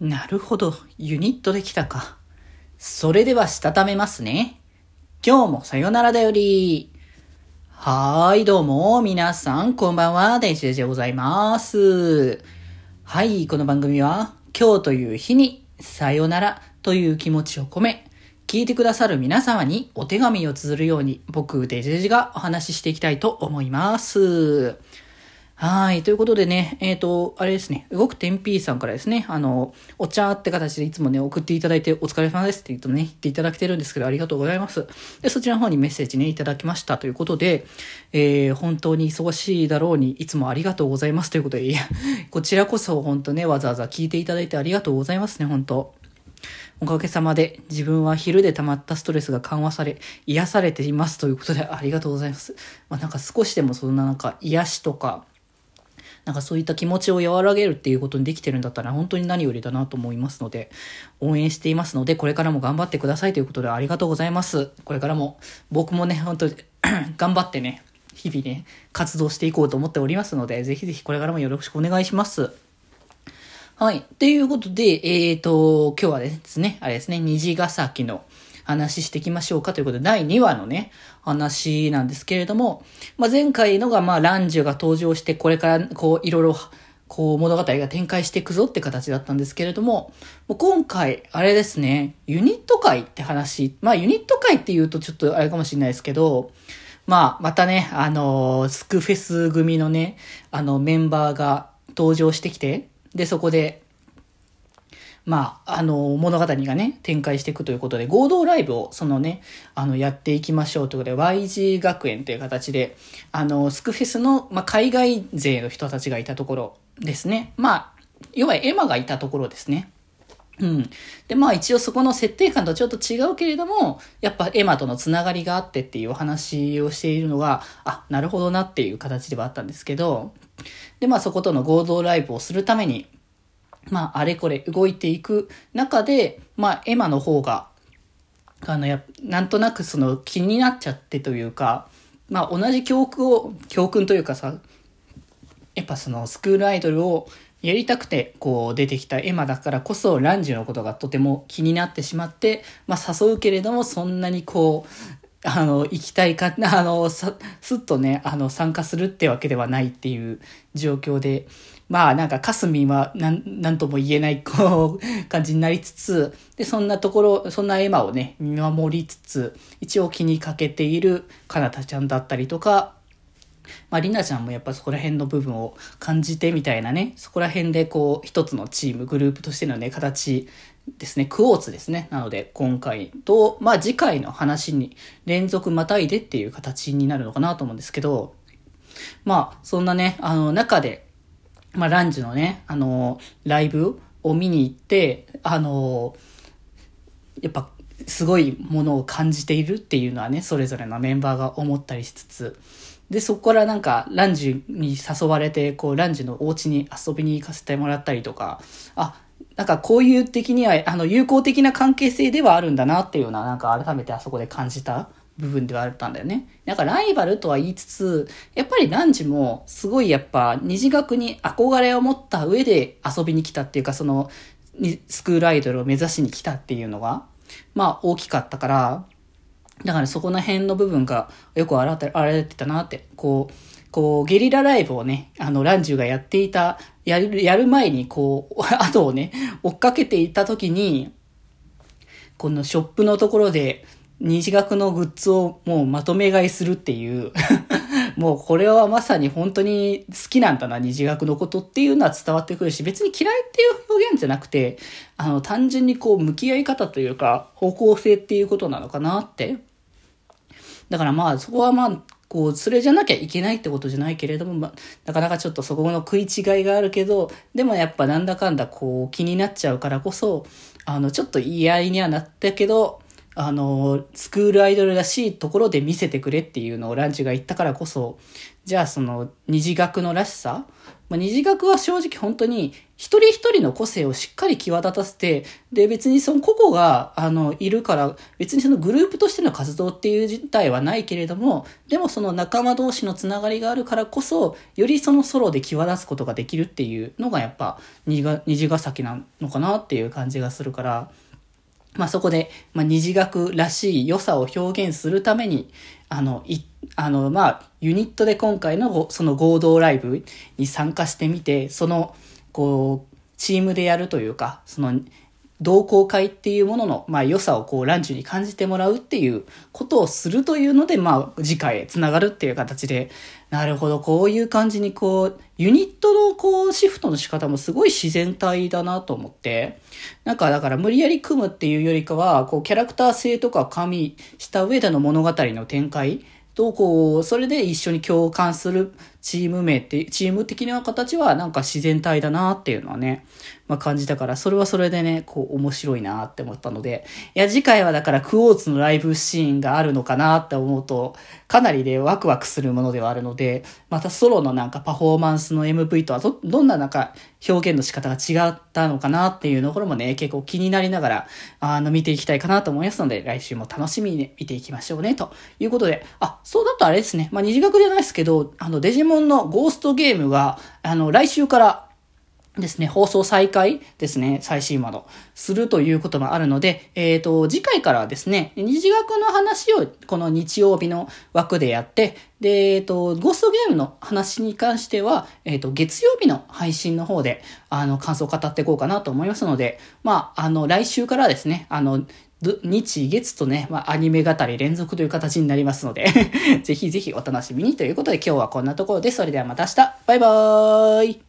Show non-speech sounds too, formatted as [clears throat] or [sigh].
なるほど、ユニットできたか。それではしたためますね。今日もさよならだより。はーい、どうも、皆さん、こんばんは、デイジでございます。はい、この番組は、今日という日に、さよならという気持ちを込め、聞いてくださる皆様にお手紙を綴るように、僕、デジデジがお話ししていきたいと思います。はい。ということでね、えっ、と、あれですね、動く天 P さんからですね、あの、お茶って形でいつもね、送っていただいて、お疲れ様ですって言うとね、言っていただけてるんですけど、ありがとうございます。で、そちらの方にメッセージね、いただきましたということで、えー、本当に忙しいだろうに、いつもありがとうございますということで、いや、こちらこそ本当ね、わざわざ聞いていただいてありがとうございますね、本当おかげさまで自分は昼で溜まったストレスが緩和され、癒されていますということでありがとうございます。まあなんか少しでもそんななんか癒しとか、なんかそういった気持ちを和らげるっていうことにできてるんだったら本当に何よりだなと思いますので、応援していますので、これからも頑張ってくださいということでありがとうございます。これからも僕もね、本当に [clears throat] 頑張ってね、日々ね、活動していこうと思っておりますので、ぜひぜひこれからもよろしくお願いします。はい。ということで、えっ、と、今日はですね、あれですね、虹ヶ崎の話していきましょうかということで、第2話のね、話なんですけれども、まあ、前回のが、まあ、ランジュが登場して、これから、こう、いろいろ、こう、物語が展開していくぞって形だったんですけれども、もう今回、あれですね、ユニット会って話、まあ、ユニット会って言うとちょっとあれかもしれないですけど、まあ、またね、あの、スクフェス組のね、あの、メンバーが登場してきて、で、そこで、まあ、あの、物語がね、展開していくということで、合同ライブを、そのね、あの、やっていきましょうということで、YG 学園という形で、あの、スクフェスの、まあ、海外勢の人たちがいたところですね。まあ、要はエマがいたところですね。うん。で、まあ一応そこの設定感とちょっと違うけれども、やっぱエマとのつながりがあってっていうお話をしているのが、あ、なるほどなっていう形ではあったんですけど、で、まあそことの合同ライブをするために、まああれこれ動いていく中で、まあエマの方が、あの、や、なんとなくその気になっちゃってというか、まあ同じ教訓を、教訓というかさ、やっぱそのスクールアイドルをやりたくてこう出てきたエマだからこそランジュのことがとても気になってしまって、まあ誘うけれどもそんなにこう、あの、行きたいか、あの、さ、すっとね、あの、参加するってわけではないっていう状況で、まあなんかかすみんはなん、なんとも言えない、こう、感じになりつつ、で、そんなところ、そんなエマをね、見守りつつ、一応気にかけているかなたちゃんだったりとか、まあ、りなちゃんもやっぱそこら辺の部分を感じてみたいなね、そこら辺でこう、一つのチーム、グループとしてのね、形ですね、クォーツですね。なので、今回と、まあ、次回の話に連続またいでっていう形になるのかなと思うんですけど、まあ、そんなね、あの、中で、まあ、ランジのね、あの、ライブを見に行って、あの、やっぱ、すごいものを感じているっていうのはね、それぞれのメンバーが思ったりしつつ、で、そこからなんか、ランジに誘われて、こう、ランジのお家に遊びに行かせてもらったりとか、あ、なんかこういう的には、あの、友好的な関係性ではあるんだなっていうような、なんか改めてあそこで感じた部分ではあったんだよね。なんかライバルとは言いつつ、やっぱりランジも、すごいやっぱ、二次学に憧れを持った上で遊びに来たっていうか、その、スクールアイドルを目指しに来たっていうのが、まあ大きかったから、だからそこの辺の部分がよく現れてたなって、こう、こう、ゲリラライブをね、あの、ランジュがやっていた、やる、やる前に、こう、[laughs] 後をね、追っかけていた時に、このショップのところで、二次学のグッズをもうまとめ買いするっていう、[laughs] もうこれはまさに本当に好きなんだな、二次学のことっていうのは伝わってくるし、別に嫌いっていう表現じゃなくて、あの、単純にこう、向き合い方というか、方向性っていうことなのかなって。だからまあ、そこはまあ、こう、それじゃなきゃいけないってことじゃないけれども、まあ、なかなかちょっとそこの食い違いがあるけど、でもやっぱなんだかんだこう、気になっちゃうからこそ、あの、ちょっと言い合いにはなったけど、あの、スクールアイドルらしいところで見せてくれっていうのをランチが言ったからこそ、じゃあその二次学のらしさまあ、二次学は正直本当に一人一人の個性をしっかり際立たせて、で、別にその個々が、あの、いるから、別にそのグループとしての活動っていう自体はないけれども、でもその仲間同士のつながりがあるからこそ、よりそのソロで際立つことができるっていうのがやっぱ、二次ヶ崎なのかなっていう感じがするから、まあ、そこで、まあ、二次学らしい良さを表現するために、あの、い、あの、まあ、ユニットで今回のその合同ライブに参加してみて、その、こう、チームでやるというか、その、同好会っていうものの、まあ、良さをこう、ランチに感じてもらうっていうことをするというので、まあ、次回へ繋がるっていう形で、なるほど、こういう感じにこう、ユニットのこう、シフトの仕方もすごい自然体だなと思って、なんかだから無理やり組むっていうよりかは、こう、キャラクター性とか加味した上での物語の展開と、こう、それで一緒に共感するチーム名って、チーム的な形はなんか自然体だなっていうのはね、まあ感じたから、それはそれでね、こう面白いなって思ったので、いや次回はだからクォーツのライブシーンがあるのかなって思うと、かなりね、ワクワクするものではあるので、またソロのなんかパフォーマンスの MV とはど、どんななんか表現の仕方が違ったのかなっていうところもね、結構気になりながら、あの、見ていきたいかなと思いますので、来週も楽しみに、ね、見ていきましょうね、ということで、あ、そうだとあれですね、まあ二次学じゃないですけど、あの、デジモンモンのゴーストゲームが、あの、来週からですね、放送再開ですね、最新話の、するということもあるので、えっ、ー、と、次回からはですね、二次学の話をこの日曜日の枠でやって、で、えっ、ー、と、ゴーストゲームの話に関しては、えっ、ー、と、月曜日の配信の方で、あの、感想を語っていこうかなと思いますので、まあ、あの、来週からですね、あの、日月とね、まあ、アニメ語り連続という形になりますので [laughs] ぜひぜひお楽しみにということで今日はこんなところです。それではまた明日バイバーイ